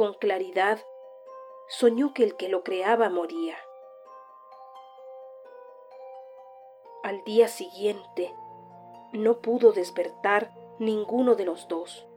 con claridad, soñó que el que lo creaba moría. Al día siguiente no pudo despertar ninguno de los dos.